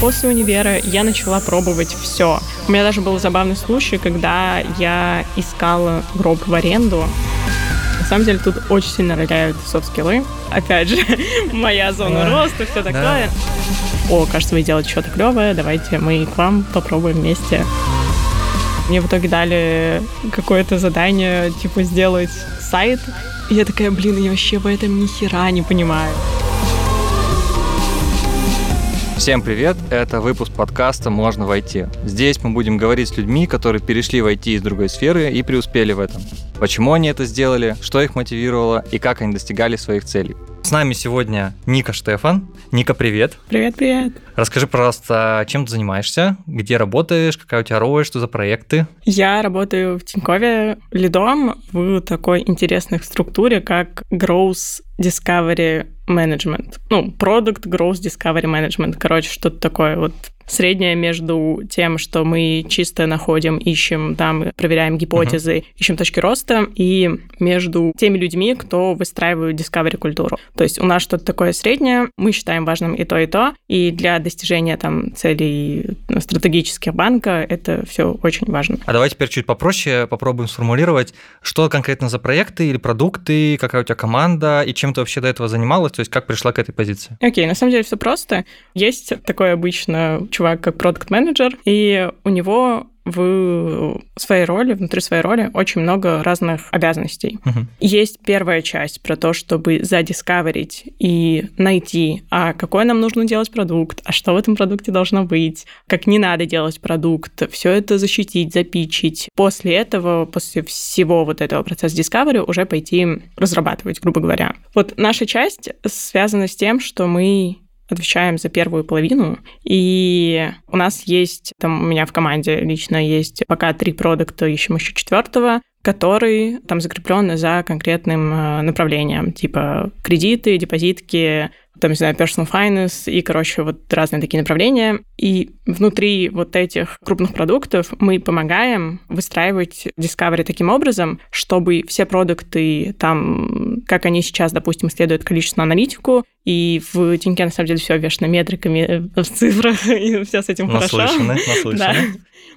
После универа я начала пробовать все. У меня даже был забавный случай, когда я искала гроб в аренду. На самом деле тут очень сильно роляют софт-скиллы. Опять же, моя зона роста, все такое. О, кажется, вы делаете что-то клевое, давайте мы к вам попробуем вместе. Мне в итоге дали какое-то задание, типа, сделать сайт. И я такая, блин, я вообще в этом ни хера не понимаю. Всем привет! Это выпуск подкаста «Можно войти». Здесь мы будем говорить с людьми, которые перешли в IT из другой сферы и преуспели в этом. Почему они это сделали, что их мотивировало и как они достигали своих целей. С нами сегодня Ника Штефан. Ника, привет. Привет-привет. Расскажи, пожалуйста, чем ты занимаешься, где работаешь, какая у тебя роль, что за проекты? Я работаю в Тинькове лидом в такой интересной структуре, как Growth Discovery Management. Ну, Product Growth Discovery Management. Короче, что-то такое вот среднее между тем, что мы чисто находим, ищем, там, проверяем гипотезы, uh-huh. ищем точки роста, и между теми людьми, кто выстраивает discovery культуру. То есть у нас что-то такое среднее, мы считаем важным и то, и то, и для достижения там целей стратегических банка это все очень важно. А давай теперь чуть попроще попробуем сформулировать, что конкретно за проекты или продукты, какая у тебя команда, и чем ты вообще до этого занималась, то есть как пришла к этой позиции? Окей, okay, на самом деле все просто. Есть такое обычно чувак как продукт менеджер и у него в своей роли, внутри своей роли очень много разных обязанностей. Uh-huh. Есть первая часть про то, чтобы задискаверить и найти, а какой нам нужно делать продукт, а что в этом продукте должно быть, как не надо делать продукт, все это защитить, запичить. После этого, после всего вот этого процесса discovery уже пойти разрабатывать, грубо говоря. Вот наша часть связана с тем, что мы отвечаем за первую половину. И у нас есть, там у меня в команде лично есть пока три продукта, ищем еще четвертого, который там закреплен за конкретным э, направлением, типа кредиты, депозитки, там, не знаю, personal finance и, короче, вот разные такие направления. И внутри вот этих крупных продуктов мы помогаем выстраивать Discovery таким образом, чтобы все продукты там, как они сейчас, допустим, следуют количественную аналитику, и в Тиньке, на самом деле, все обвешено метриками в цифрах, и все с этим наслышаны, хорошо. Наслышаны, Да.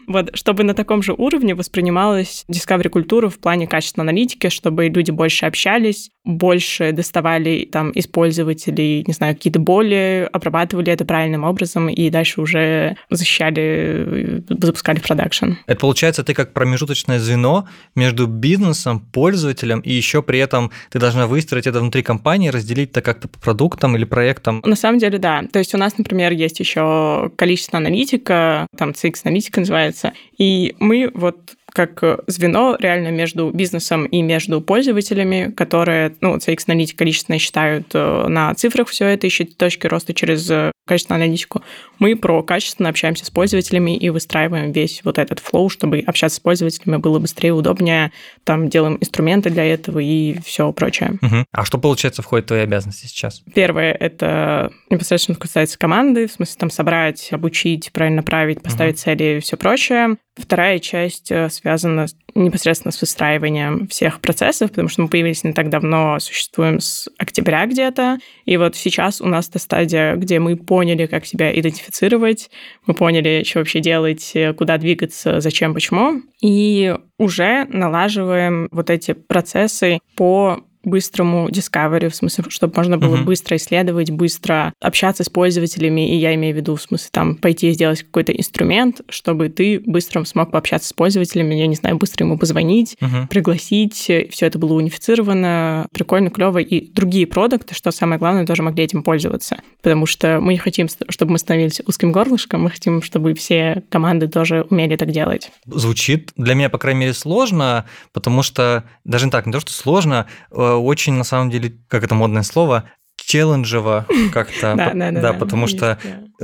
Вот, чтобы на таком же уровне воспринималась Discovery культура в плане качественной аналитики, чтобы люди больше общались, больше доставали там из пользователей, не знаю, какие-то боли, обрабатывали это правильным образом и дальше уже защищали, запускали в продакшн. Это получается, ты как промежуточное звено между бизнесом, пользователем, и еще при этом ты должна выстроить это внутри компании, разделить это как-то по продуктам или проектам. На самом деле, да. То есть у нас, например, есть еще количество аналитика, там CX-аналитика называется, и мы вот как э, звено реально между бизнесом и между пользователями, которые, ну, CX-аналитик количественно считают э, на цифрах все это, ищут точки роста через э, качественную аналитику. Мы про качественно общаемся с пользователями и выстраиваем весь вот этот флоу, чтобы общаться с пользователями было быстрее, удобнее, там делаем инструменты для этого и все прочее. Угу. А что, получается, входит в твои обязанности сейчас? Первое — это непосредственно касается команды, в смысле там собрать, обучить, правильно направить, поставить угу. цели и все прочее. Вторая часть э, связана непосредственно с выстраиванием всех процессов, потому что мы появились не так давно, существуем с октября где-то, и вот сейчас у нас та стадия, где мы поняли, как себя идентифицировать, мы поняли, что вообще делать, э, куда двигаться, зачем, почему, и уже налаживаем вот эти процессы по быстрому discovery, в смысле, чтобы можно было uh-huh. быстро исследовать, быстро общаться с пользователями, и я имею в виду, в смысле, там, пойти и сделать какой-то инструмент, чтобы ты быстро смог пообщаться с пользователями, я не знаю, быстро ему позвонить, uh-huh. пригласить, все это было унифицировано, прикольно, клево, и другие продукты, что самое главное, тоже могли этим пользоваться, потому что мы не хотим, чтобы мы становились узким горлышком, мы хотим, чтобы все команды тоже умели так делать. Звучит для меня, по крайней мере, сложно, потому что, даже не так, не то, что сложно, э, очень, на самом деле, как это модное слово, челленджево как-то. Да, да, да, потому что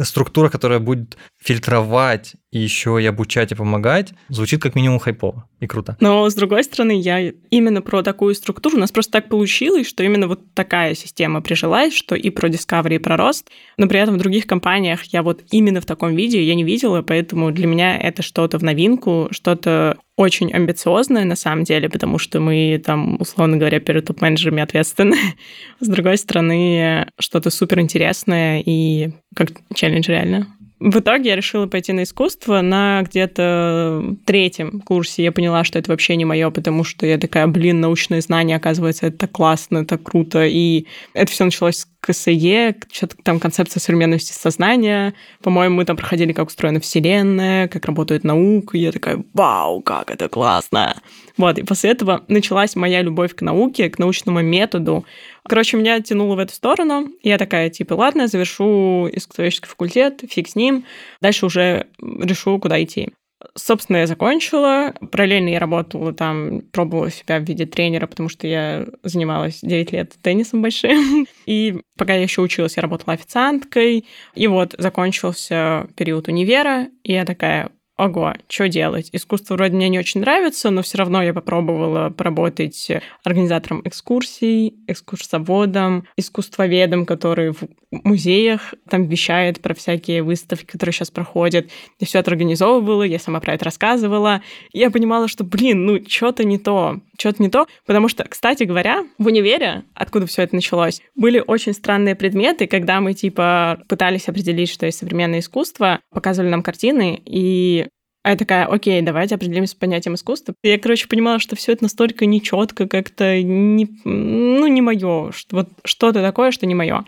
структура, которая будет фильтровать и еще и обучать и помогать, звучит как минимум хайпово и круто. Но, с другой стороны, я именно про такую структуру, у нас просто так получилось, что именно вот такая система прижилась, что и про Discovery, и про рост, но при этом в других компаниях я вот именно в таком виде я не видела, поэтому для меня это что-то в новинку, что-то очень амбициозное на самом деле, потому что мы там, условно говоря, перед топ-менеджерами ответственны. С другой стороны, что-то супер интересное и как челлендж реально. В итоге я решила пойти на искусство на где-то третьем курсе. Я поняла, что это вообще не мое, потому что я такая, блин, научные знания, оказывается, это так классно, так круто. И это все началось с КСЕ, что-то там концепция современности сознания. По-моему, мы там проходили, как устроена Вселенная, как работает наука. И я такая, вау, как это классно. Вот, и после этого началась моя любовь к науке, к научному методу. Короче, меня тянуло в эту сторону. Я такая, типа, ладно, завершу искусствоведческий факультет, фиг с ним. Дальше уже решу, куда идти. Собственно, я закончила. Параллельно я работала там, пробовала себя в виде тренера, потому что я занималась 9 лет теннисом большим. И пока я еще училась, я работала официанткой. И вот закончился период универа, и я такая, ого, что делать? Искусство вроде мне не очень нравится, но все равно я попробовала поработать организатором экскурсий, экскурсоводом, искусствоведом, который в музеях там вещает про всякие выставки, которые сейчас проходят. Я все это организовывала, я сама про это рассказывала. И я понимала, что, блин, ну, что-то не то, что-то не то, потому что, кстати говоря, в универе, откуда все это началось, были очень странные предметы, когда мы, типа, пытались определить, что есть современное искусство, показывали нам картины, и а я такая, окей, давайте определимся с понятием искусства. Я, короче, понимала, что все это настолько нечетко, как-то не, ну, не мое, что, вот что-то такое, что не мое.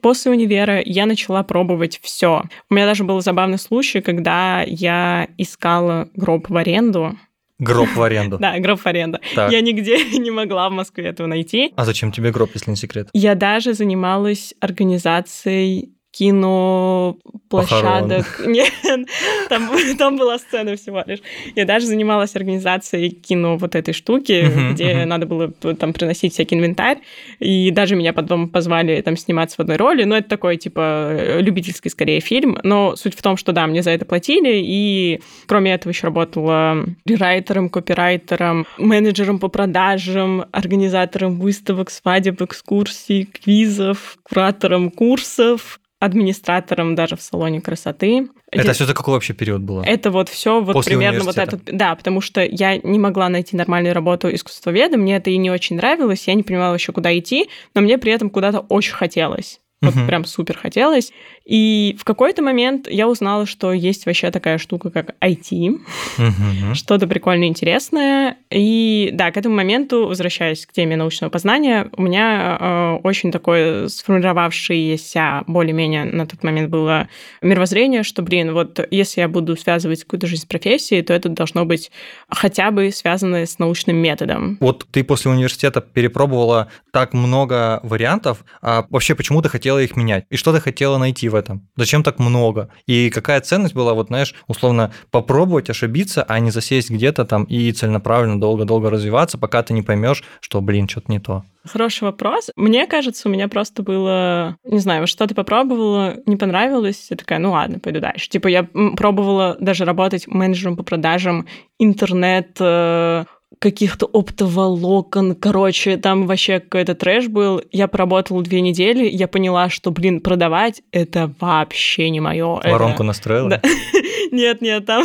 После универа я начала пробовать все. У меня даже был забавный случай, когда я искала гроб в аренду. Гроб в аренду. Да, гроб в аренду. Я нигде не могла в Москве этого найти. А зачем тебе гроб, если не секрет? Я даже занималась организацией киноплощадок. Нет, там, там была сцена всего лишь. Я даже занималась организацией кино вот этой штуки, uh-huh, где uh-huh. надо было там приносить всякий инвентарь, и даже меня потом позвали там сниматься в одной роли, но это такой, типа, любительский скорее фильм, но суть в том, что да, мне за это платили, и кроме этого еще работала рерайтером, копирайтером, менеджером по продажам, организатором выставок, свадеб, экскурсий, квизов, куратором курсов, администратором даже в салоне красоты. Это все за какой вообще период было? Это вот все вот После примерно вот этот... Да, потому что я не могла найти нормальную работу искусствоведа, мне это и не очень нравилось, я не понимала вообще, куда идти, но мне при этом куда-то очень хотелось. Вот uh-huh. прям супер хотелось. И в какой-то момент я узнала, что есть вообще такая штука, как IT. Что-то прикольное, интересное. И да, к этому моменту, возвращаясь к теме научного познания, у меня э, очень такое сформировавшееся более-менее на тот момент было мировоззрение, что, блин, вот если я буду связывать какую-то жизнь с профессией, то это должно быть хотя бы связано с научным методом. Вот ты после университета перепробовала так много вариантов, а вообще почему ты хотела их менять? И что ты хотела найти в этом? Зачем так много? И какая ценность была, вот знаешь, условно попробовать ошибиться, а не засесть где-то там и целенаправленно долго-долго развиваться, пока ты не поймешь, что, блин, что-то не то. Хороший вопрос. Мне кажется, у меня просто было, не знаю, что-то попробовала, не понравилось, я такая, ну ладно, пойду дальше. Типа я пробовала даже работать менеджером по продажам интернет э, каких-то оптоволокон, короче, там вообще какой-то трэш был. Я поработала две недели, я поняла, что, блин, продавать — это вообще не мое. Воронку это... настроила? Да. Нет, нет, там,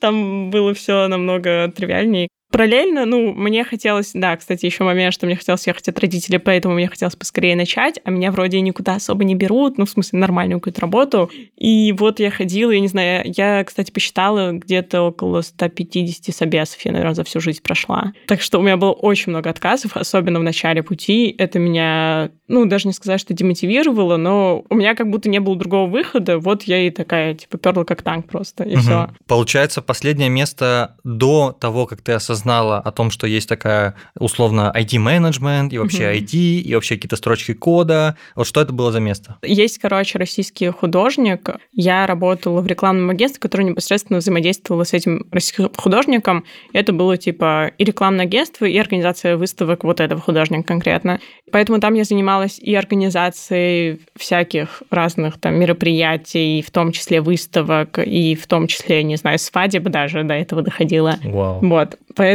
там было все намного тривиальнее. Параллельно, ну, мне хотелось, да, кстати, еще момент, что мне хотелось ехать от родителей, поэтому мне хотелось поскорее начать, а меня вроде никуда особо не берут, ну, в смысле, нормальную какую-то работу. И вот я ходила, я не знаю, я, кстати, посчитала где-то около 150 собесов я, наверное, за всю жизнь прошла. Так что у меня было очень много отказов, особенно в начале пути. Это меня, ну, даже не сказать, что демотивировало, но у меня как будто не было другого выхода. Вот я и такая, типа, перла как танк просто, и угу. все. Получается, последнее место до того, как ты осознал знала о том, что есть такая условно IT-менеджмент и вообще. IT, и вообще какие-то строчки кода. Вот что это было за место? Есть, короче, российский художник. Я работала в рекламном агентстве, которое непосредственно взаимодействовало с этим российским художником. Это было типа и рекламное агентство, и организация выставок вот этого художника конкретно. Поэтому там я занималась и организацией всяких разных там мероприятий, в том числе выставок, и в том числе, не знаю, свадеб даже до этого доходила. Wow. Вот. Поэтому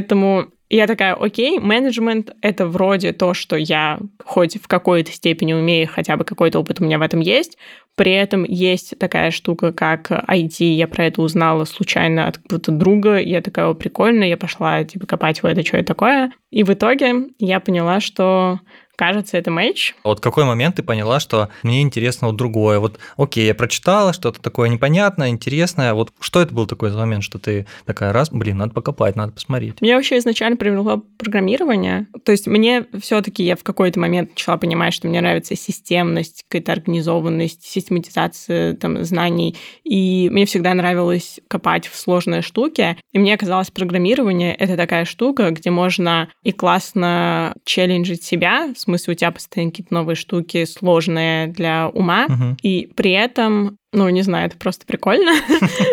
я такая, окей, менеджмент — это вроде то, что я хоть в какой-то степени умею, хотя бы какой-то опыт у меня в этом есть. При этом есть такая штука, как IT. Я про это узнала случайно от какого-то друга. Я такая, о, прикольно. Я пошла, типа, копать в это, что это такое. И в итоге я поняла, что кажется, это матч. Вот какой момент ты поняла, что мне интересно вот другое? Вот, окей, я прочитала что-то такое непонятное, интересное. Вот что это был такой за момент, что ты такая раз, блин, надо покопать, надо посмотреть? Меня вообще изначально привлекло программирование. То есть мне все-таки я в какой-то момент начала понимать, что мне нравится системность, какая-то организованность, систематизация там, знаний. И мне всегда нравилось копать в сложные штуки. И мне казалось, программирование — это такая штука, где можно и классно челленджить себя, в смысле у тебя постоянно какие-то новые штуки сложные для ума, угу. и при этом ну, не знаю, это просто прикольно.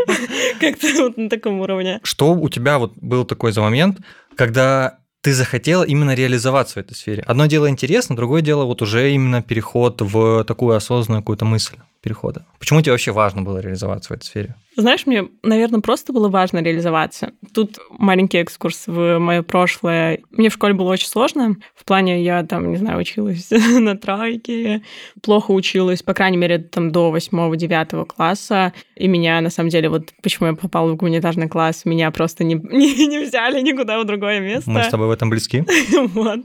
Как-то вот на таком уровне. Что у тебя вот был такой за момент, когда ты захотела именно реализоваться в этой сфере. Одно дело интересно, другое дело вот уже именно переход в такую осознанную какую-то мысль перехода. Почему тебе вообще важно было реализоваться в этой сфере? Знаешь, мне, наверное, просто было важно реализоваться. Тут маленький экскурс в мое прошлое. Мне в школе было очень сложно. В плане я там, не знаю, училась на тройке, плохо училась, по крайней мере, там до восьмого-девятого класса. И меня, на самом деле, вот почему я попала в гуманитарный класс, меня просто не, не, не взяли никуда в другое место. Мы с тобой в этом близки. вот.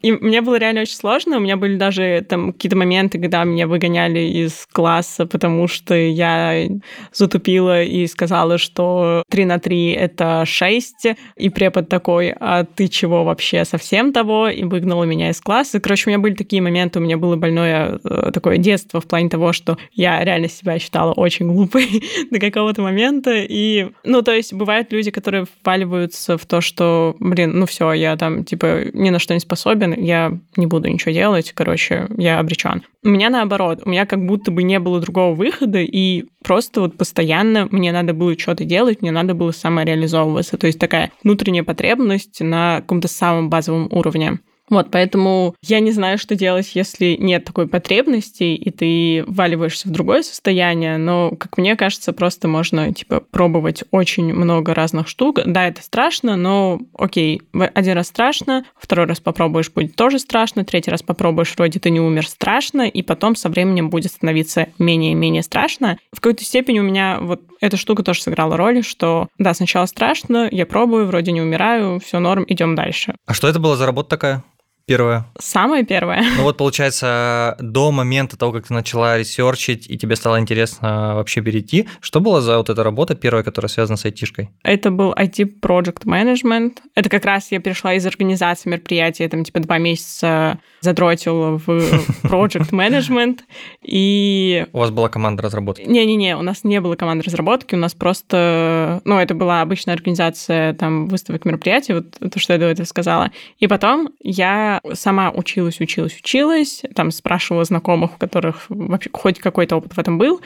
И мне было реально очень сложно. У меня были даже там какие-то моменты, когда меня выгоняли из класса, потому что я затупила и сказала, что 3 на 3 — это 6. И препод такой, а ты чего вообще совсем того? И выгнала меня из класса. Короче, у меня были такие моменты, у меня было больное э, такое детство в плане того, что я реально себя считала очень глупой до какого-то момента. И, ну, то есть бывают люди, которые вваливаются в то, что, блин, ну все, я там, типа, ни на что не способен, уверен, я не буду ничего делать, короче, я обречен. У меня наоборот, у меня как будто бы не было другого выхода, и просто вот постоянно мне надо было что-то делать, мне надо было самореализовываться. То есть такая внутренняя потребность на каком-то самом базовом уровне. Вот, поэтому я не знаю, что делать, если нет такой потребности, и ты вваливаешься в другое состояние, но, как мне кажется, просто можно, типа, пробовать очень много разных штук. Да, это страшно, но окей, один раз страшно, второй раз попробуешь, будет тоже страшно, третий раз попробуешь, вроде ты не умер, страшно, и потом со временем будет становиться менее и менее страшно. В какой-то степени у меня вот эта штука тоже сыграла роль, что, да, сначала страшно, я пробую, вроде не умираю, все норм, идем дальше. А что это была за работа такая? Первое. Самое первое. Ну вот, получается, до момента того, как ты начала ресерчить, и тебе стало интересно вообще перейти, что была за вот эта работа первая, которая связана с айтишкой? Это был IT Project Management. Это как раз я перешла из организации мероприятия, там типа два месяца задротила в Project Management, и... У вас была команда разработки? Не-не-не, у нас не было команды разработки, у нас просто... Ну, это была обычная организация там выставок мероприятий, вот то, что я до этого сказала. И потом я сама училась, училась, училась, там спрашивала знакомых, у которых вообще хоть какой-то опыт в этом был,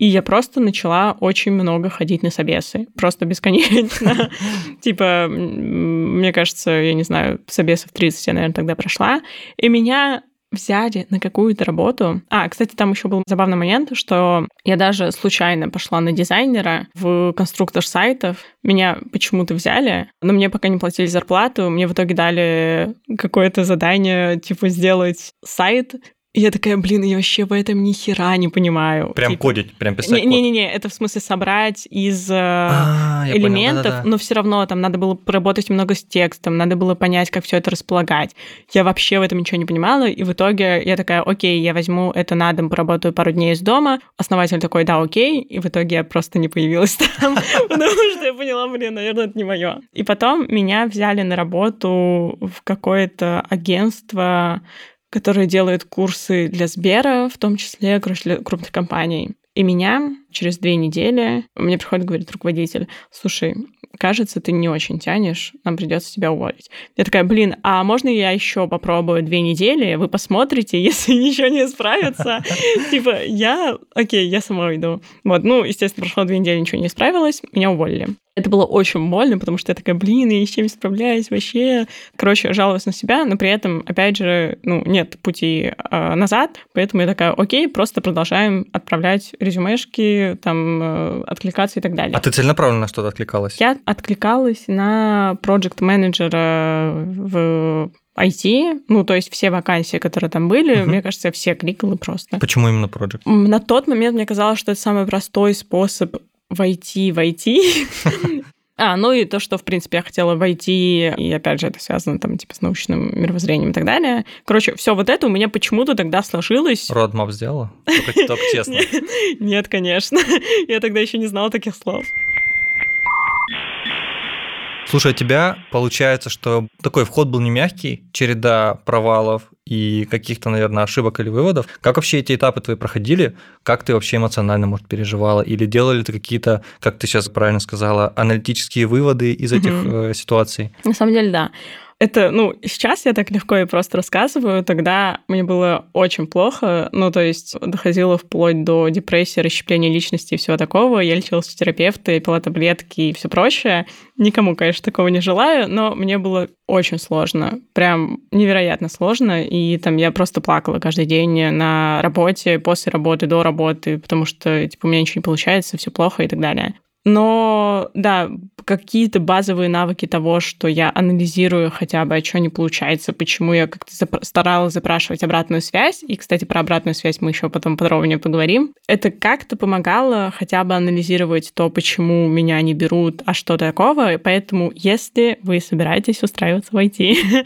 и я просто начала очень много ходить на собесы. Просто бесконечно. Типа, мне кажется, я не знаю, собесов 30 я, наверное, тогда прошла. И меня взяли на какую-то работу. А, кстати, там еще был забавный момент, что я даже случайно пошла на дизайнера в конструктор сайтов. Меня почему-то взяли, но мне пока не платили зарплату. Мне в итоге дали какое-то задание, типа, сделать сайт, и я такая, блин, я вообще в этом ни хера не понимаю. Прям типа... кодить, прям писать Не-не-не, это в смысле собрать из э, а, элементов, понял, да, да, да. но все равно там надо было поработать много с текстом, надо было понять, как все это располагать. Я вообще в этом ничего не понимала, и в итоге я такая, окей, я возьму это на дом, поработаю пару дней из дома. Основатель такой, да, окей, и в итоге я просто не появилась там, потому что я поняла, блин, наверное, это не мое. И потом меня взяли на работу в какое-то агентство, которые делают курсы для Сбера, в том числе, крупных компаний. И меня через две недели мне приходит, говорит руководитель, слушай, кажется, ты не очень тянешь, нам придется тебя уволить. Я такая, блин, а можно я еще попробую две недели, вы посмотрите, если ничего не справится. Типа, я, окей, я сама уйду. Вот, ну, естественно, прошло две недели, ничего не справилось, меня уволили. Это было очень больно, потому что я такая, блин, я ни с чем не справляюсь вообще. Короче, жалуюсь на себя, но при этом, опять же, ну, нет пути э, назад, поэтому я такая, окей, просто продолжаем отправлять резюмешки, там, э, откликаться и так далее. А ты целенаправленно на что-то откликалась? Я откликалась на проект менеджера в IT, ну, то есть все вакансии, которые там были, uh-huh. мне кажется, я все кликала просто. Почему именно Project? На тот момент мне казалось, что это самый простой способ войти в IT. А, ну и то, что, в принципе, я хотела войти, и опять же, это связано там, типа, с научным мировоззрением и так далее. Короче, все вот это у меня почему-то тогда сложилось. Родмап сделала? Только, только честно. Нет, конечно. Я тогда еще не знала таких слов. Слушай, у тебя получается, что такой вход был не мягкий, череда провалов и каких-то, наверное, ошибок или выводов. Как вообще эти этапы твои проходили? Как ты вообще эмоционально, может, переживала? Или делали ты какие-то, как ты сейчас правильно сказала, аналитические выводы из этих угу. ситуаций? На самом деле, да это, ну, сейчас я так легко и просто рассказываю, тогда мне было очень плохо, ну, то есть доходило вплоть до депрессии, расщепления личности и всего такого. Я лечилась у терапевта, пила таблетки и все прочее. Никому, конечно, такого не желаю, но мне было очень сложно, прям невероятно сложно, и там я просто плакала каждый день на работе, после работы, до работы, потому что, типа, у меня ничего не получается, все плохо и так далее. Но да, какие-то базовые навыки того, что я анализирую хотя бы, а что не получается, почему я как-то зап- старалась запрашивать обратную связь. И, кстати, про обратную связь мы еще потом подробнее поговорим. Это как-то помогало хотя бы анализировать то, почему меня не берут, а что такого. Поэтому, если вы собираетесь устраиваться в IT,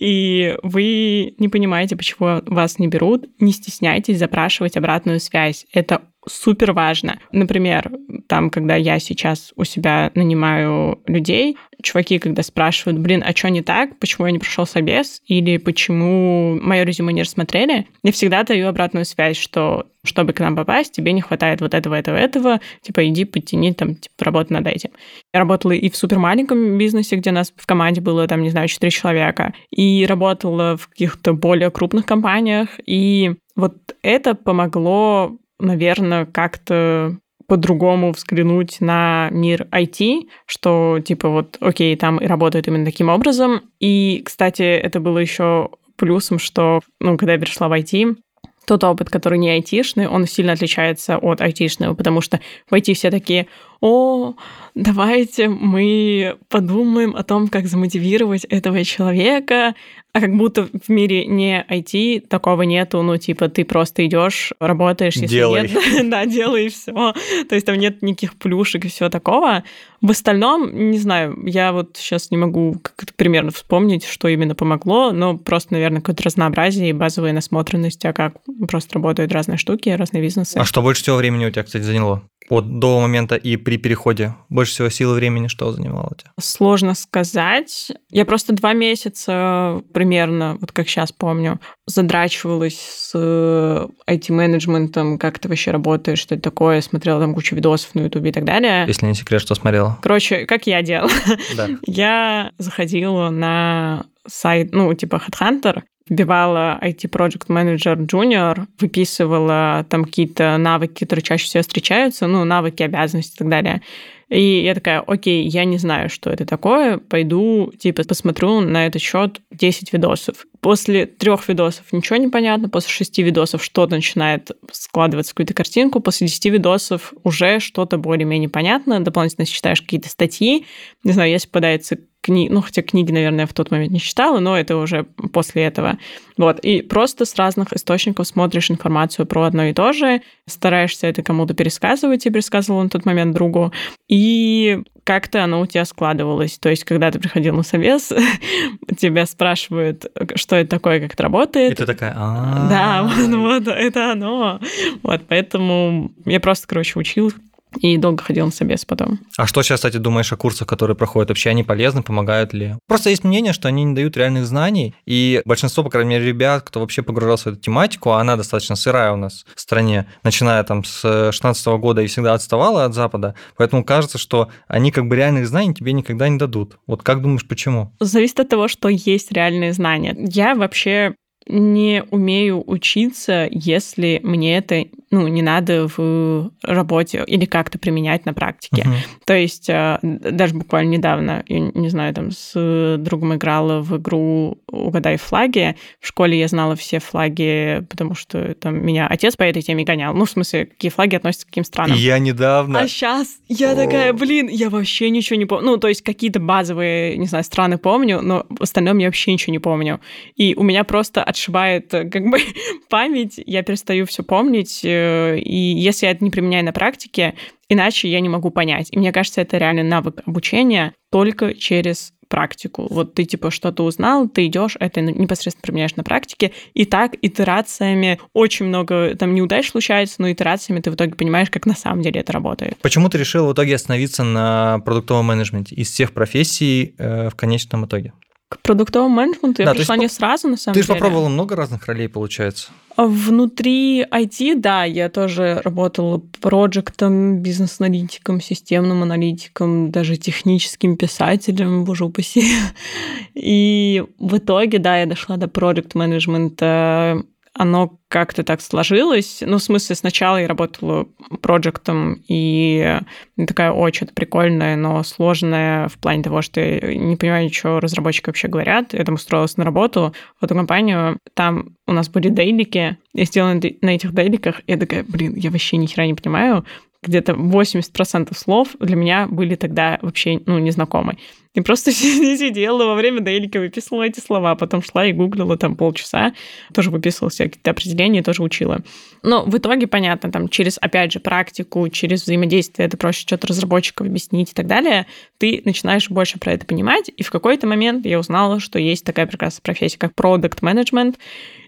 и вы не понимаете, почему вас не берут, не стесняйтесь запрашивать обратную связь. Это супер важно. Например, там, когда я сейчас у себя нанимаю людей, чуваки, когда спрашивают, блин, а что не так, почему я не прошел собес, или почему мое резюме не рассмотрели, я всегда даю обратную связь, что чтобы к нам попасть, тебе не хватает вот этого, этого, этого, типа иди подтяни, там, типа, работай над этим. Я работала и в супер маленьком бизнесе, где нас в команде было, там, не знаю, 4 человека, и работала в каких-то более крупных компаниях, и вот это помогло наверное, как-то по-другому взглянуть на мир IT, что типа вот, окей, там и работают именно таким образом. И, кстати, это было еще плюсом, что, ну, когда я пришла в IT, тот опыт, который не айтишный, он сильно отличается от айтишного, потому что в IT все такие, о, давайте мы подумаем о том, как замотивировать этого человека, а как будто в мире не IT такого нету, ну, типа, ты просто идешь, работаешь, если делай. нет, да, делай все. То есть там нет никаких плюшек и всего такого. В остальном, не знаю, я вот сейчас не могу как-то примерно вспомнить, что именно помогло, но просто, наверное, какое-то разнообразие и базовая насмотренность, а как просто работают разные штуки, разные бизнесы. А что больше всего времени у тебя, кстати, заняло? Вот до момента и при переходе? Больше всего силы времени что занимало тебя? Сложно сказать. Я просто два месяца примерно, вот как сейчас помню, задрачивалась с IT-менеджментом, э, как ты вообще работаешь, что это такое, смотрела там кучу видосов на YouTube и так далее. Если не секрет, что смотрела? Короче, как я делала? Да. Я заходила на сайт, ну, типа Headhunter, вбивала IT-project manager junior, выписывала там какие-то навыки, которые чаще всего встречаются, ну, навыки, обязанности и так далее. И я такая, окей, я не знаю, что это такое, пойду, типа, посмотрю на этот счет 10 видосов. После трех видосов ничего не понятно, после шести видосов что-то начинает складываться какую-то картинку, после десяти видосов уже что-то более-менее понятно, дополнительно читаешь какие-то статьи, не знаю, если попадается книги, ну, хотя книги, наверное, в тот момент не читала, но это уже после этого. Вот, и просто с разных источников смотришь информацию про одно и то же, стараешься это кому-то пересказывать, и пересказывал на тот момент другу, и как-то оно у тебя складывалось. То есть, когда ты приходил на совес, тебя спрашивают, что это такое, как это работает. И ты такая, Да, вот, вот, это оно. Вот, поэтому я просто, короче, учил и долго ходил на собес потом. А что сейчас, кстати, думаешь о курсах, которые проходят? Вообще они полезны, помогают ли? Просто есть мнение, что они не дают реальных знаний, и большинство, по крайней мере, ребят, кто вообще погружался в эту тематику, а она достаточно сырая у нас в стране, начиная там с 16 года и всегда отставала от Запада, поэтому кажется, что они как бы реальных знаний тебе никогда не дадут. Вот как думаешь, почему? Зависит от того, что есть реальные знания. Я вообще не умею учиться, если мне это ну, не надо в работе или как-то применять на практике. Uh-huh. То есть э, даже буквально недавно, я не знаю, там с другом играла в игру «Угадай флаги». В школе я знала все флаги, потому что там меня отец по этой теме гонял. Ну, в смысле, какие флаги относятся к каким странам. Я недавно... А сейчас я такая, блин, я вообще ничего не помню. Ну, то есть какие-то базовые, не знаю, страны помню, но в остальном я вообще ничего не помню. И у меня просто отшибает э, как бы память, я перестаю все помнить, и если я это не применяю на практике, иначе я не могу понять. И мне кажется, это реально навык обучения только через практику. Вот ты типа что-то узнал, ты идешь, это непосредственно применяешь на практике, и так итерациями очень много там неудач случается, но итерациями ты в итоге понимаешь, как на самом деле это работает. Почему ты решил в итоге остановиться на продуктовом менеджменте из всех профессий э, в конечном итоге? К продуктовому менеджменту да, я пришла не сразу, на самом ты деле. Ты же попробовала много разных ролей, получается. Внутри IT, да, я тоже работала проектом, бизнес-аналитиком, системным аналитиком, даже техническим писателем, боже упаси. И в итоге, да, я дошла до проект менеджмента оно как-то так сложилось. Ну, в смысле, сначала я работала проектом, и такая, ой, что-то прикольное, но сложное в плане того, что я не понимаю, что разработчики вообще говорят. Я там устроилась на работу в эту компанию, там у нас были дейлики, я сделала на этих дейликах, я такая, блин, я вообще ни хера не понимаю, где-то 80% слов для меня были тогда вообще ну, незнакомы. И просто сидела во время дейлика, выписывала эти слова, потом шла и гуглила там полчаса, тоже выписывала все какие-то определения, тоже учила. Но в итоге, понятно, там через, опять же, практику, через взаимодействие, это проще что-то разработчиков объяснить и так далее, ты начинаешь больше про это понимать. И в какой-то момент я узнала, что есть такая прекрасная профессия, как продукт менеджмент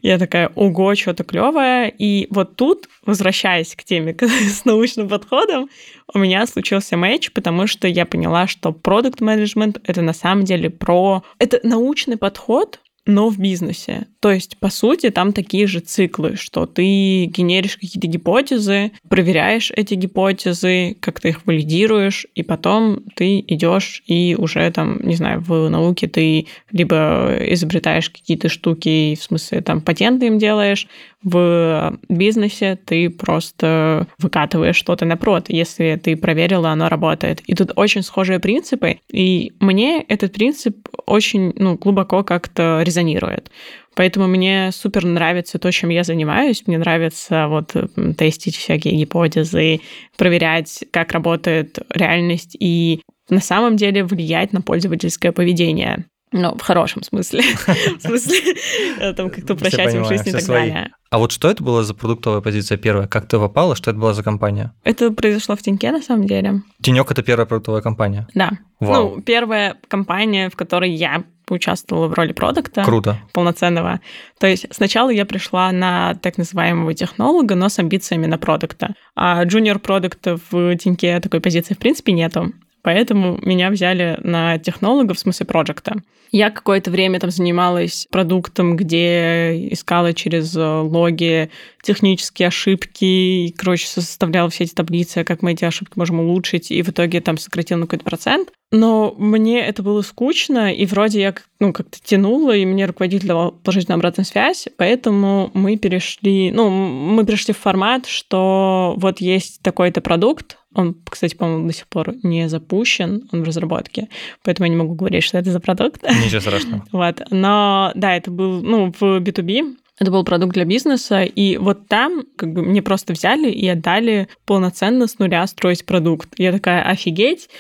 Я такая, ого, что-то клевое. И вот тут, возвращаясь к теме с научным подходом, у меня случился матч, потому что я поняла, что продукт менеджмент это на самом деле про... Это научный подход, но в бизнесе. То есть, по сути, там такие же циклы, что ты генеришь какие-то гипотезы, проверяешь эти гипотезы, как ты их валидируешь, и потом ты идешь и уже там, не знаю, в науке ты либо изобретаешь какие-то штуки, в смысле там патенты им делаешь, в бизнесе ты просто выкатываешь что-то на прод, если ты проверила, оно работает. И тут очень схожие принципы, и мне этот принцип очень ну, глубоко как-то резонирует. Поэтому мне супер нравится то, чем я занимаюсь. Мне нравится вот тестить всякие гипотезы, проверять, как работает реальность и на самом деле влиять на пользовательское поведение. Ну, в хорошем смысле. В смысле, э, там как-то упрощать им жизнь и так далее. А вот что это была за продуктовая позиция первая? Как ты попала? Что это была за компания? Это произошло в Тиньке, на самом деле. Тинек это первая продуктовая компания? Да. Вау. Ну, первая компания, в которой я поучаствовала в роли продукта. Круто. Полноценного. То есть сначала я пришла на так называемого технолога, но с амбициями на продукта. А джуниор продукта в Тиньке такой позиции в принципе нету. Поэтому меня взяли на технолога, в смысле проекта. Я какое-то время там занималась продуктом, где искала через э, логи технические ошибки, и, короче, составляла все эти таблицы, как мы эти ошибки можем улучшить, и в итоге там сократила на какой-то процент. Но мне это было скучно, и вроде я ну, как-то тянула, и мне руководитель давал положительную обратную связь, поэтому мы перешли, ну, мы перешли в формат, что вот есть такой-то продукт, он, кстати, по-моему, до сих пор не запущен, он в разработке, поэтому я не могу говорить, что это за продукт. Ничего страшного. вот. Но да, это был, ну, в B2B, это был продукт для бизнеса, и вот там как бы мне просто взяли и отдали полноценно с нуля строить продукт. Я такая, офигеть,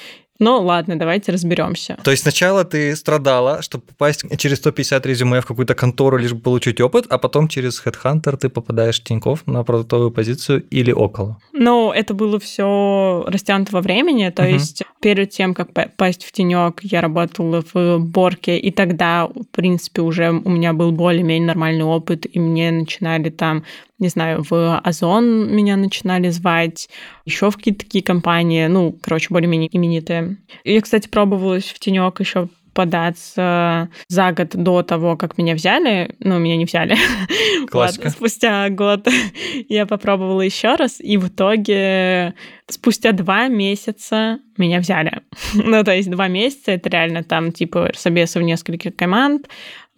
ну ладно, давайте разберемся. То есть сначала ты страдала, чтобы попасть через 150 резюме в какую-то контору, лишь бы получить опыт, а потом через Headhunter ты попадаешь в Тинькофф на продуктовую позицию или около? Ну, это было все растянуто во времени, то угу. есть перед тем, как попасть в Тенек, я работала в Борке, и тогда, в принципе, уже у меня был более-менее нормальный опыт, и мне начинали там не знаю, в Озон меня начинали звать, еще в какие-то такие компании, ну, короче, более-менее именитые. Я, кстати, пробовалась в тенек еще податься за год до того, как меня взяли. Ну, меня не взяли. Классика. Вот, спустя год я попробовала еще раз, и в итоге спустя два месяца меня взяли. ну, то есть два месяца, это реально там, типа, собесы в нескольких команд,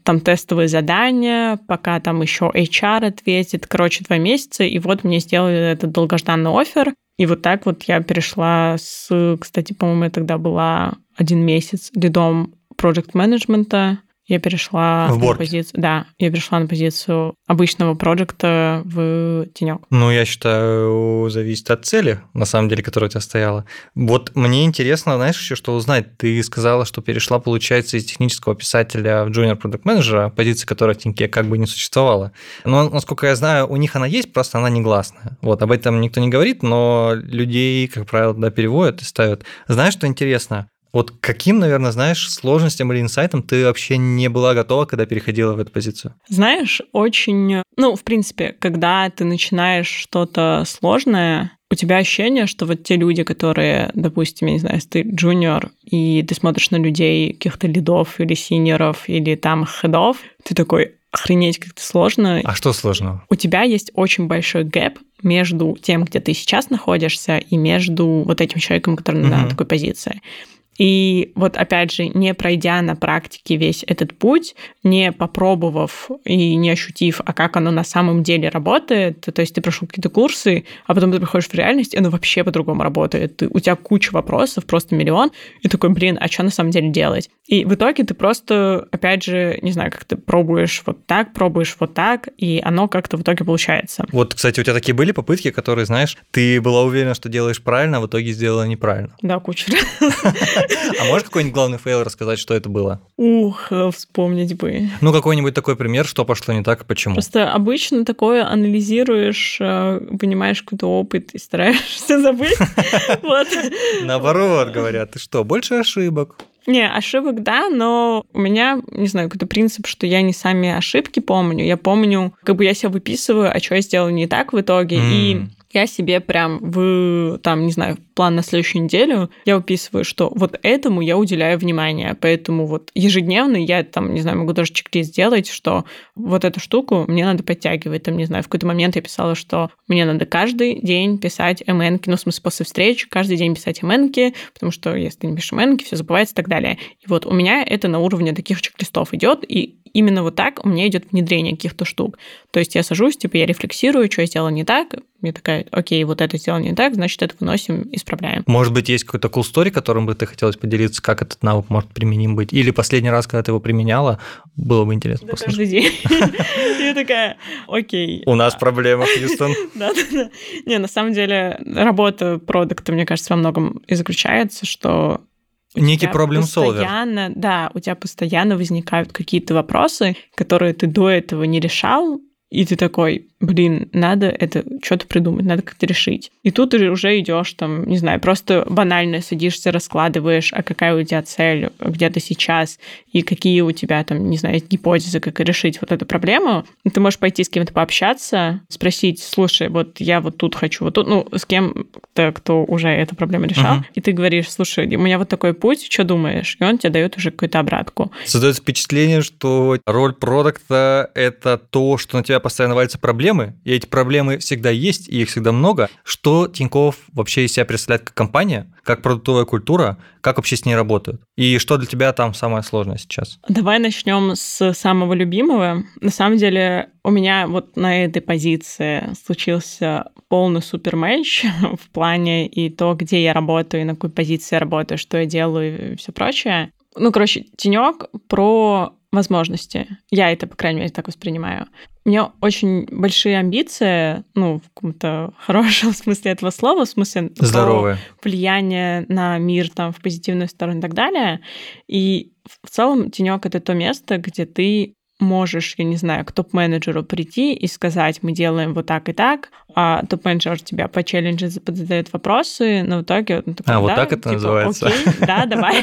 там тестовые задания, пока там еще HR ответит. Короче, два месяца, и вот мне сделали этот долгожданный офер. И вот так вот я перешла с... Кстати, по-моему, я тогда была один месяц лидом проект менеджмента я перешла в на позицию. Да, я перешла на позицию обычного проекта в тенек. Ну, я считаю, зависит от цели, на самом деле, которая у тебя стояла. Вот мне интересно, знаешь, еще что узнать. Ты сказала, что перешла, получается, из технического писателя в junior product manager, позиции, которая в Тиньке как бы не существовала. Но, насколько я знаю, у них она есть, просто она негласная. Вот, об этом никто не говорит, но людей, как правило, да, переводят и ставят. Знаешь, что интересно? Вот каким, наверное, знаешь, сложностям или инсайтом ты вообще не была готова, когда переходила в эту позицию? Знаешь, очень... Ну, в принципе, когда ты начинаешь что-то сложное, у тебя ощущение, что вот те люди, которые, допустим, я не знаю, ты junior, и ты смотришь на людей, каких-то lead ов или senior ов, или там head ов, ты такой, охренеть, как это сложно. А что сложного? У тебя есть очень большой gap между тем, где ты сейчас находишься, и между вот этим человеком, который на такой позиции. И вот опять же, не пройдя на практике весь этот путь, не попробовав и не ощутив, а как оно на самом деле работает, то есть ты прошел какие-то курсы, а потом ты приходишь в реальность, и оно вообще по-другому работает. Ты, у тебя куча вопросов, просто миллион, и такой, блин, а что на самом деле делать? И в итоге ты просто, опять же, не знаю, как ты пробуешь вот так, пробуешь вот так, и оно как-то в итоге получается. Вот, кстати, у тебя такие были попытки, которые, знаешь, ты была уверена, что делаешь правильно, а в итоге сделала неправильно. Да, куча. А можешь какой-нибудь главный fail рассказать, что это было? Ух, вспомнить бы. Ну, какой-нибудь такой пример, что пошло не так и почему? Просто обычно такое анализируешь, э, понимаешь какой-то опыт и стараешься забыть. Наоборот, говорят, ты что, больше ошибок? Не, ошибок, да, но у меня, не знаю, какой-то принцип, что я не сами ошибки помню. Я помню, как бы я себя выписываю, а что я сделала не так в итоге. Мм. И я себе прям в, там, не знаю, план на следующую неделю, я выписываю, что вот этому я уделяю внимание. Поэтому вот ежедневно я там, не знаю, могу даже чек-лист сделать, что вот эту штуку мне надо подтягивать. Там, не знаю, в какой-то момент я писала, что мне надо каждый день писать МН, ну, в смысле, после встреч, каждый день писать МН, потому что если ты не пишешь МН, все забывается и так далее. И вот у меня это на уровне таких чек-листов идет, и именно вот так у меня идет внедрение каких-то штук. То есть я сажусь, типа, я рефлексирую, что я сделала не так, я такая, окей, вот это сделано не так, значит, это выносим, исправляем. Может быть, есть какой-то cool story, которым бы ты хотелось поделиться, как этот навык может применим быть? Или последний раз, когда ты его применяла, было бы интересно да послушать. каждый день. Я такая, окей. У нас проблема, Хьюстон. Да-да-да. Не, на самом деле, работа продукта, мне кажется, во многом и заключается, что Некий проблем постоянно, Да, у тебя постоянно возникают какие-то вопросы, которые ты до этого не решал, и ты такой, блин, надо это что-то придумать, надо как-то решить. И тут уже идешь там, не знаю, просто банально садишься, раскладываешь, а какая у тебя цель, где ты сейчас, и какие у тебя там, не знаю, гипотезы, как решить вот эту проблему. И ты можешь пойти с кем-то пообщаться, спросить, слушай, вот я вот тут хочу, вот тут, ну, с кем-то, кто уже эту проблему решал, uh-huh. и ты говоришь, слушай, у меня вот такой путь, что думаешь? И он тебе дает уже какую-то обратку. Создается впечатление, что роль продукта — это то, что на тебя постоянно валятся проблемы, и эти проблемы всегда есть, и их всегда много. Что Тиньков вообще из себя представляет как компания, как продуктовая культура, как вообще с ней работают? И что для тебя там самое сложное сейчас? Давай начнем с самого любимого. На самом деле у меня вот на этой позиции случился полный супер матч в плане и то, где я работаю, и на какой позиции я работаю, что я делаю и все прочее. Ну, короче, тенек про возможности. Я это, по крайней мере, так воспринимаю. У меня очень большие амбиции, ну, в каком-то хорошем смысле этого слова, в смысле Здоровые. влияние на мир там в позитивную сторону и так далее. И в целом тенек это то место, где ты можешь, я не знаю, к топ-менеджеру прийти и сказать, мы делаем вот так и так, а топ-менеджер тебя по челленджу задает вопросы, но в итоге... Он такой, а, да, вот так это типа, называется. Окей, да, давай.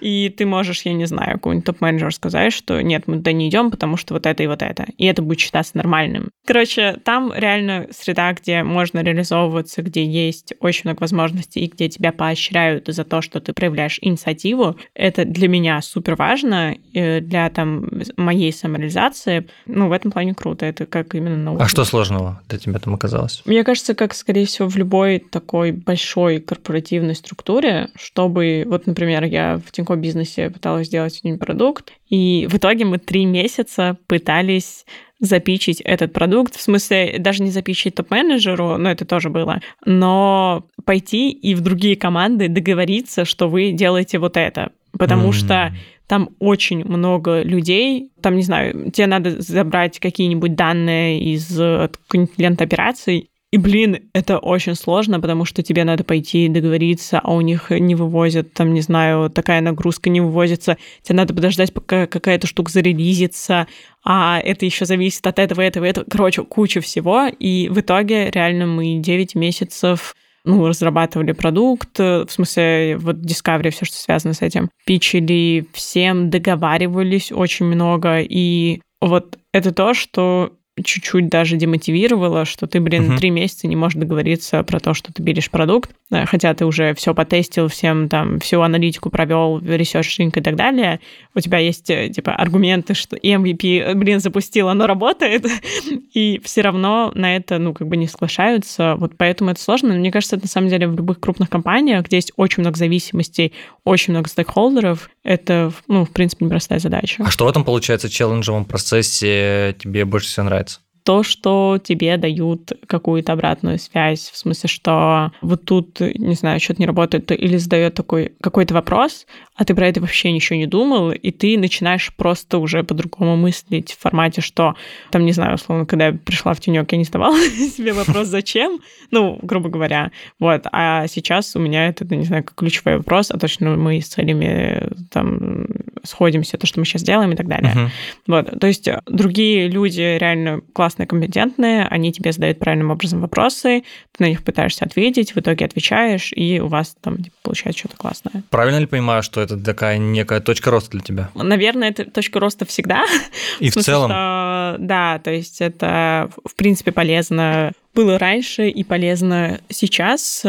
И ты можешь, я не знаю, какой-нибудь топ-менеджер сказать, что нет, мы туда не идем, потому что вот это и вот это. И это будет считаться нормальным. Короче, там реально среда, где можно реализовываться, где есть очень много возможностей, и где тебя поощряют за то, что ты проявляешь инициативу. Это для меня супер важно, для там моей самореализации. Ну, в этом плане круто. Это как именно наука. А что сложного для тебя там оказалось? Мне кажется, как, скорее всего, в любой такой большой корпоративной структуре, чтобы, вот, например, я в Тинько бизнесе пыталась сделать один продукт, и в итоге мы три месяца пытались запичить этот продукт, в смысле даже не запичить топ-менеджеру, но это тоже было, но пойти и в другие команды договориться, что вы делаете вот это, потому mm. что там очень много людей, там, не знаю, тебе надо забрать какие-нибудь данные из какой-нибудь операций, и, блин, это очень сложно, потому что тебе надо пойти договориться, а у них не вывозят, там, не знаю, такая нагрузка не вывозится. Тебе надо подождать, пока какая-то штука зарелизится, а это еще зависит от этого, этого, этого. Короче, куча всего. И в итоге реально мы 9 месяцев ну, разрабатывали продукт, в смысле, вот Discovery, все, что связано с этим, питчили всем, договаривались очень много, и вот это то, что чуть-чуть даже демотивировало, что ты, блин, три uh-huh. месяца не можешь договориться про то, что ты берешь продукт, э, хотя ты уже все потестил, всем там всю аналитику провел, researching и так далее. У тебя есть э, типа аргументы, что MVP, э, блин, запустил, оно работает, и все равно на это, ну, как бы не соглашаются. Вот поэтому это сложно. Но мне кажется, это на самом деле в любых крупных компаниях, где есть очень много зависимостей, очень много стейкхолдеров, это, ну, в принципе, непростая задача. А что в этом, получается, челленджевом процессе тебе больше всего нравится? То, что тебе дают какую-то обратную связь, в смысле, что вот тут, не знаю, что-то не работает, или задает такой какой-то вопрос, а ты про это вообще ничего не думал, и ты начинаешь просто уже по-другому мыслить в формате, что, там, не знаю, условно, когда я пришла в тенек, я не задавала себе вопрос, зачем, ну, грубо говоря, вот, а сейчас у меня это, не знаю, как ключевой вопрос, а точно мы с целями там сходимся, то, что мы сейчас делаем и так далее. Uh-huh. Вот, то есть другие люди реально классные, компетентные, они тебе задают правильным образом вопросы, ты на них пытаешься ответить, в итоге отвечаешь, и у вас там типа, получается что-то классное. Правильно ли понимаю, что это такая некая точка роста для тебя? Наверное, это точка роста всегда. И в, в целом? Что, да, то есть это, в принципе, полезно было раньше и полезно сейчас.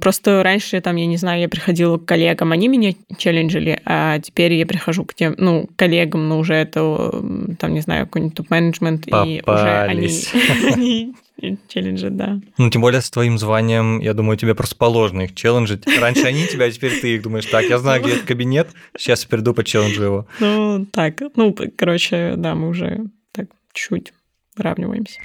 Просто раньше, там, я не знаю, я приходила к коллегам, они меня челленджили, а теперь я прихожу к тем, ну, коллегам, но уже это, там, не знаю, какой-нибудь топ-менеджмент, и уже они, челленджи, да. Ну, тем более с твоим званием, я думаю, тебе просто положено их челленджить. Раньше они тебя, а теперь ты их думаешь, так, я знаю, где этот кабинет, сейчас я приду по челленджу его. Ну, так, ну, короче, да, мы уже так чуть выравниваемся.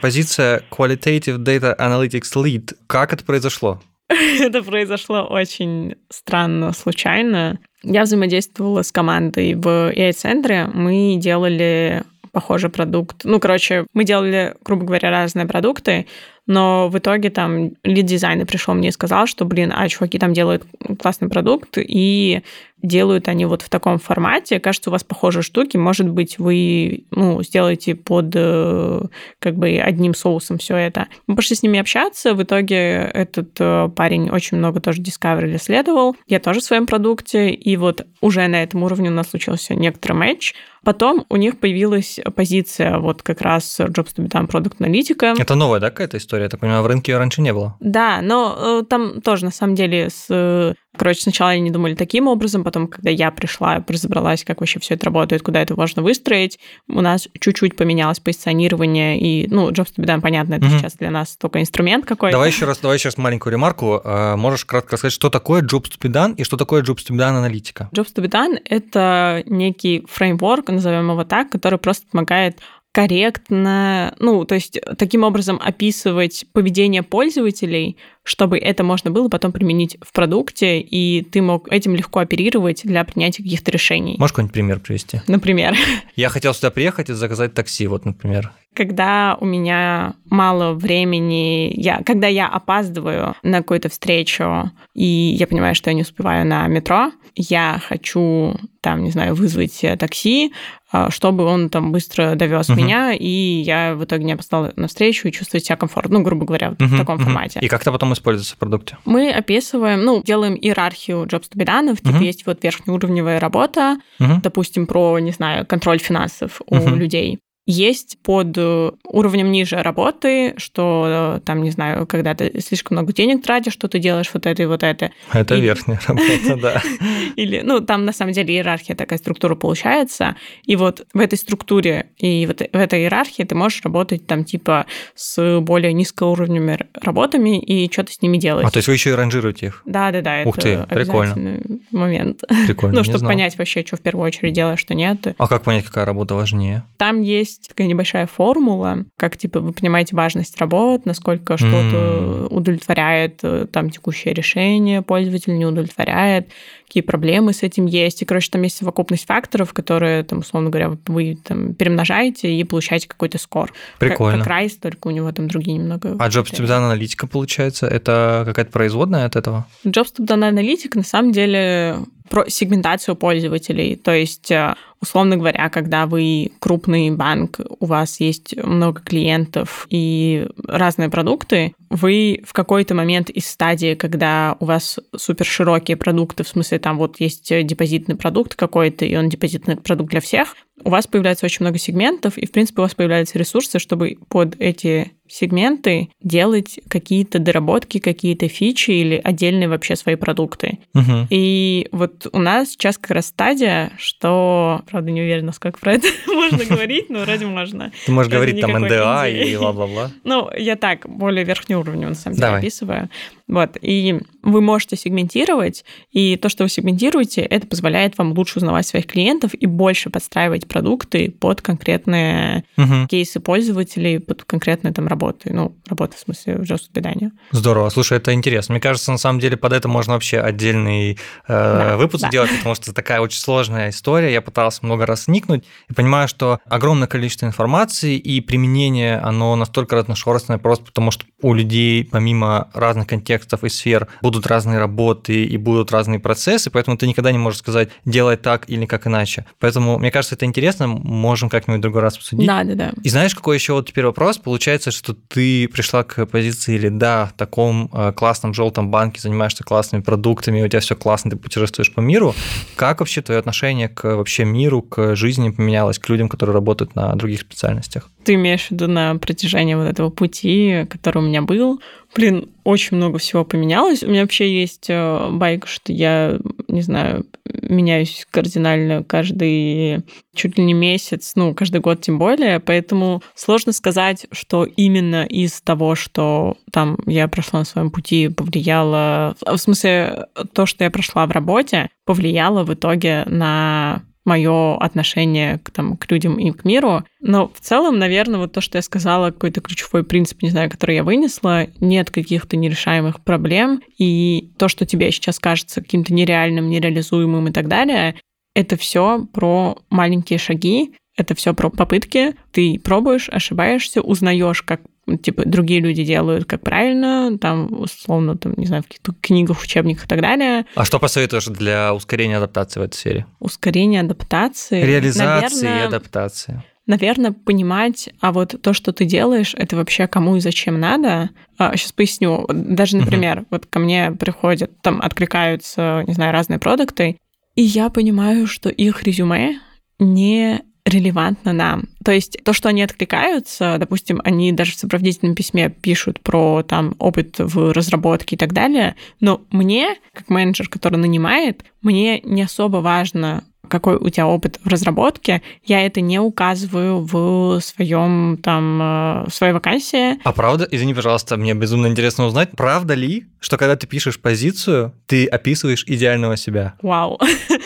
Позиция Qualitative Data Analytics Lead. Как это произошло? это произошло очень странно, случайно. Я взаимодействовала с командой в AI-центре. Мы делали похожий продукт. Ну, короче, мы делали, грубо говоря, разные продукты, но в итоге там лид-дизайнер пришел мне и сказал, что, блин, а чуваки там делают классный продукт, и делают они вот в таком формате. Кажется, у вас похожие штуки. Может быть, вы ну, сделаете под э, как бы одним соусом все это. Мы пошли с ними общаться. В итоге этот э, парень очень много тоже Discovery исследовал. Я тоже в своем продукте. И вот уже на этом уровне у нас случился некоторый матч. Потом у них появилась позиция вот как раз Jobs to be done продукт аналитика. Это новая, да, какая-то история? Я так понимаю, в рынке раньше не было. Да, но э, там тоже на самом деле с Короче, сначала они думали таким образом, потом, когда я пришла, разобралась, как вообще все это работает, куда это можно выстроить, у нас чуть-чуть поменялось позиционирование, и, ну, Jobs to be done, понятно, это mm-hmm. сейчас для нас только инструмент какой-то. Давай еще раз, давай сейчас маленькую ремарку. А, можешь кратко сказать, что такое Jobs to be done и что такое Jobs to be done аналитика? Jobs to be done — это некий фреймворк, назовем его так, который просто помогает корректно, ну, то есть таким образом описывать поведение пользователей, чтобы это можно было потом применить в продукте, и ты мог этим легко оперировать для принятия каких-то решений. Можешь какой-нибудь пример привести? Например. Я хотел сюда приехать и заказать такси, вот, например. Когда у меня мало времени, я, когда я опаздываю на какую-то встречу, и я понимаю, что я не успеваю на метро, я хочу, там, не знаю, вызвать такси, а, чтобы он там быстро довез uh-huh. меня, и я в итоге не опоздала на встречу и чувствовать себя комфортно, ну, грубо говоря, uh-huh, в таком uh-huh. формате. И как это потом используется в продукте? Мы описываем, ну, делаем иерархию jobs to be done, типа uh-huh. есть вот верхнеуровневая работа, uh-huh. допустим, про, не знаю, контроль финансов у uh-huh. людей. Есть под э, уровнем ниже работы, что э, там, не знаю, когда ты слишком много денег тратишь, что ты делаешь вот это и вот это. Это и... верхняя работа, да. Или, ну, там на самом деле иерархия такая структура получается. И вот в этой структуре и вот в этой иерархии ты можешь работать там типа с более низкоуровневыми работами и что-то с ними делать. А то есть вы еще и ранжируете их? Да, да, да. Ух ты, прикольно. момент. Прикольно. Ну, чтобы понять вообще, что в первую очередь делаешь, что нет. А как понять, какая работа важнее? Там есть есть такая небольшая формула, как, типа, вы понимаете важность работ, насколько что-то удовлетворяет э, там текущее решение, пользователь не удовлетворяет, какие проблемы с этим есть. И, короче, там есть совокупность факторов, которые, там, условно говоря, вы там перемножаете и получаете какой-то скор. Прикольно. Как, как Райс, только у него там другие немного... А Jobs to аналитика, получается, это какая-то производная от этого? Jobs to аналитика, на самом деле, про сегментацию пользователей. То есть, э, условно говоря, когда вы крупный банк, у вас есть много клиентов и разные продукты, вы в какой-то момент из стадии, когда у вас супер широкие продукты, в смысле там вот есть депозитный продукт какой-то, и он депозитный продукт для всех, у вас появляется очень много сегментов, и, в принципе, у вас появляются ресурсы, чтобы под эти сегменты делать какие-то доработки, какие-то фичи или отдельные вообще свои продукты. Угу. И вот у нас сейчас как раз стадия, что, правда, не уверена, сколько про это можно говорить, но вроде можно. Ты можешь говорить там НДА и бла-бла-бла. Ну, я так, более верхний уровень, на самом деле, описываю. Вот, и вы можете сегментировать, и то, что вы сегментируете, это позволяет вам лучше узнавать своих клиентов и больше подстраивать продукты под конкретные угу. кейсы пользователей, под конкретные там работы. Ну, работа в смысле уже свидания. Здорово. Слушай, это интересно. Мне кажется, на самом деле под это можно вообще отдельный э, да, выпуск да. делать, потому что такая очень сложная история. Я пытался много раз вникнуть и понимаю, что огромное количество информации и применение, оно настолько разношерстное просто потому, что у людей помимо разных контекстов и сфер будут разные работы и будут разные процессы, поэтому ты никогда не можешь сказать, делай так или как иначе. Поэтому, мне кажется, это интересно, можем как-нибудь в другой раз обсудить. Да, да, да. И знаешь, какой еще вот теперь вопрос? Получается, что ты пришла к позиции или да, в таком э, классном желтом банке занимаешься классными продуктами, у тебя все классно, ты путешествуешь по миру. Как вообще твое отношение к вообще миру, к жизни поменялось, к людям, которые работают на других специальностях? Ты имеешь в виду на протяжении вот этого пути, который у меня был? Блин, очень много всего поменялось. У меня вообще есть э, байк, что я, не знаю, меняюсь кардинально каждый чуть ли не месяц, ну, каждый год тем более, поэтому сложно сказать, что именно из того, что там я прошла на своем пути, повлияло... В смысле, то, что я прошла в работе, повлияло в итоге на мое отношение к, там, к людям и к миру. Но в целом, наверное, вот то, что я сказала, какой-то ключевой принцип, не знаю, который я вынесла, нет каких-то нерешаемых проблем, и то, что тебе сейчас кажется каким-то нереальным, нереализуемым и так далее, это все про маленькие шаги, это все про попытки. Ты пробуешь, ошибаешься, узнаешь, как типа другие люди делают как правильно, там условно, там, не знаю, в каких-то книгах, учебниках и так далее. А что посоветуешь для ускорения адаптации в этой сфере? Ускорение адаптации. Реализации наверное, и адаптации. Наверное, понимать, а вот то, что ты делаешь, это вообще кому и зачем надо. А, сейчас поясню. Даже, например, uh-huh. вот ко мне приходят, там откликаются, не знаю, разные продукты, и я понимаю, что их резюме не релевантно нам. То есть то, что они откликаются, допустим, они даже в сопроводительном письме пишут про там опыт в разработке и так далее, но мне, как менеджер, который нанимает, мне не особо важно, какой у тебя опыт в разработке, я это не указываю в своем там э, в своей вакансии. А правда, извини, пожалуйста, мне безумно интересно узнать, правда ли, что когда ты пишешь позицию, ты описываешь идеального себя? Вау,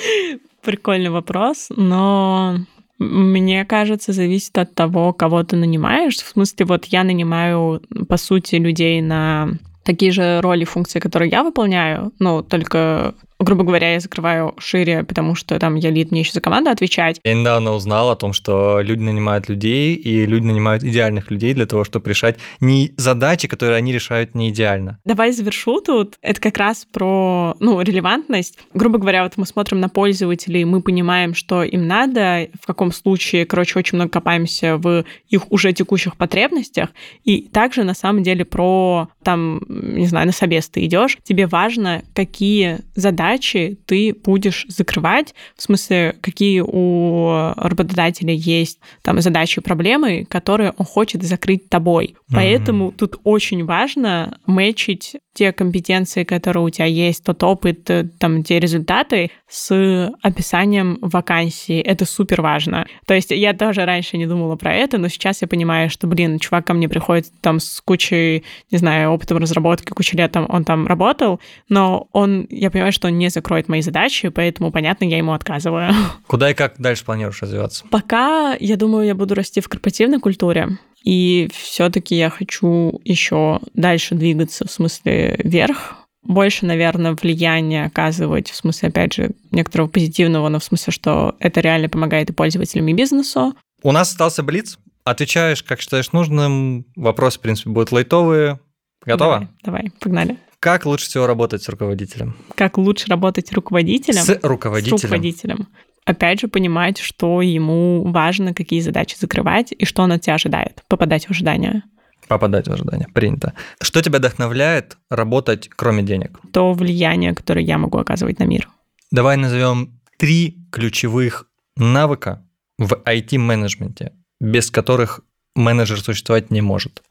прикольный вопрос, но мне кажется, зависит от того, кого ты нанимаешь. В смысле, вот я нанимаю, по сути, людей на такие же роли, функции, которые я выполняю, но только грубо говоря, я закрываю шире, потому что там я лид, мне еще за команду отвечать. Я недавно узнал о том, что люди нанимают людей, и люди нанимают идеальных людей для того, чтобы решать не задачи, которые они решают не идеально. Давай завершу тут. Это как раз про, ну, релевантность. Грубо говоря, вот мы смотрим на пользователей, мы понимаем, что им надо, в каком случае, короче, очень много копаемся в их уже текущих потребностях, и также на самом деле про, там, не знаю, на собес ты идешь, тебе важно, какие задачи задачи ты будешь закрывать, в смысле, какие у работодателя есть там задачи и проблемы, которые он хочет закрыть тобой. Поэтому mm-hmm. тут очень важно мэчить те компетенции, которые у тебя есть, тот опыт, э, там, те результаты с описанием вакансии. Это супер важно. То есть я тоже раньше не думала про это, но сейчас я понимаю, что, блин, чувак ко мне приходит там с кучей, не знаю, опытом разработки, кучей лет там, он там работал, но он, я понимаю, что он не закроет мои задачи, поэтому, понятно, я ему отказываю. Куда и как дальше планируешь развиваться? Пока, я думаю, я буду расти в корпоративной культуре. И все-таки я хочу еще дальше двигаться в смысле вверх, больше, наверное, влияния оказывать, в смысле, опять же, некоторого позитивного, но в смысле, что это реально помогает и пользователям, и бизнесу. У нас остался Блиц. Отвечаешь, как считаешь нужным. Вопросы, в принципе, будут лайтовые. Готово? Давай, давай погнали. Как лучше всего работать с руководителем? Как лучше работать руководителем? С руководителем. С руководителем опять же, понимать, что ему важно, какие задачи закрывать и что он от тебя ожидает, попадать в ожидания. Попадать в ожидания, принято. Что тебя вдохновляет работать, кроме денег? То влияние, которое я могу оказывать на мир. Давай назовем три ключевых навыка в IT-менеджменте, без которых менеджер существовать не может.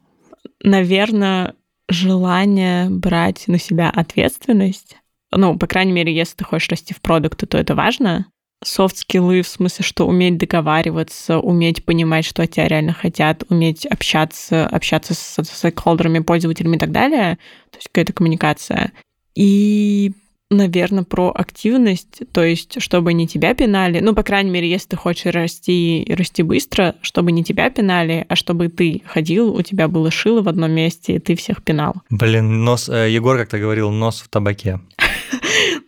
Наверное, желание брать на себя ответственность. Ну, по крайней мере, если ты хочешь расти в продукты, то это важно софт-скиллы, в смысле, что уметь договариваться, уметь понимать, что от тебя реально хотят, уметь общаться, общаться с стейкхолдерами, пользователями и так далее, то есть какая-то коммуникация. И наверное, про активность, то есть, чтобы не тебя пинали, ну, по крайней мере, если ты хочешь расти, расти быстро, чтобы не тебя пинали, а чтобы ты ходил, у тебя было шило в одном месте, и ты всех пинал. Блин, нос, э, Егор как-то говорил, нос в табаке.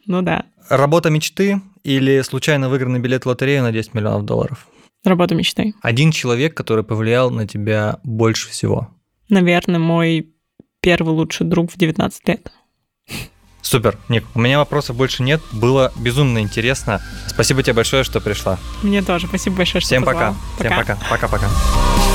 Ну да. Работа мечты или случайно выигранный билет в лотерею на 10 миллионов долларов? Работа мечты. Один человек, который повлиял на тебя больше всего? Наверное, мой первый лучший друг в 19 лет. Супер, Ник, у меня вопросов больше нет. Было безумно интересно. Спасибо тебе большое, что пришла. Мне тоже. Спасибо большое, что Всем позвал. пока. пока. Всем пока. Пока-пока.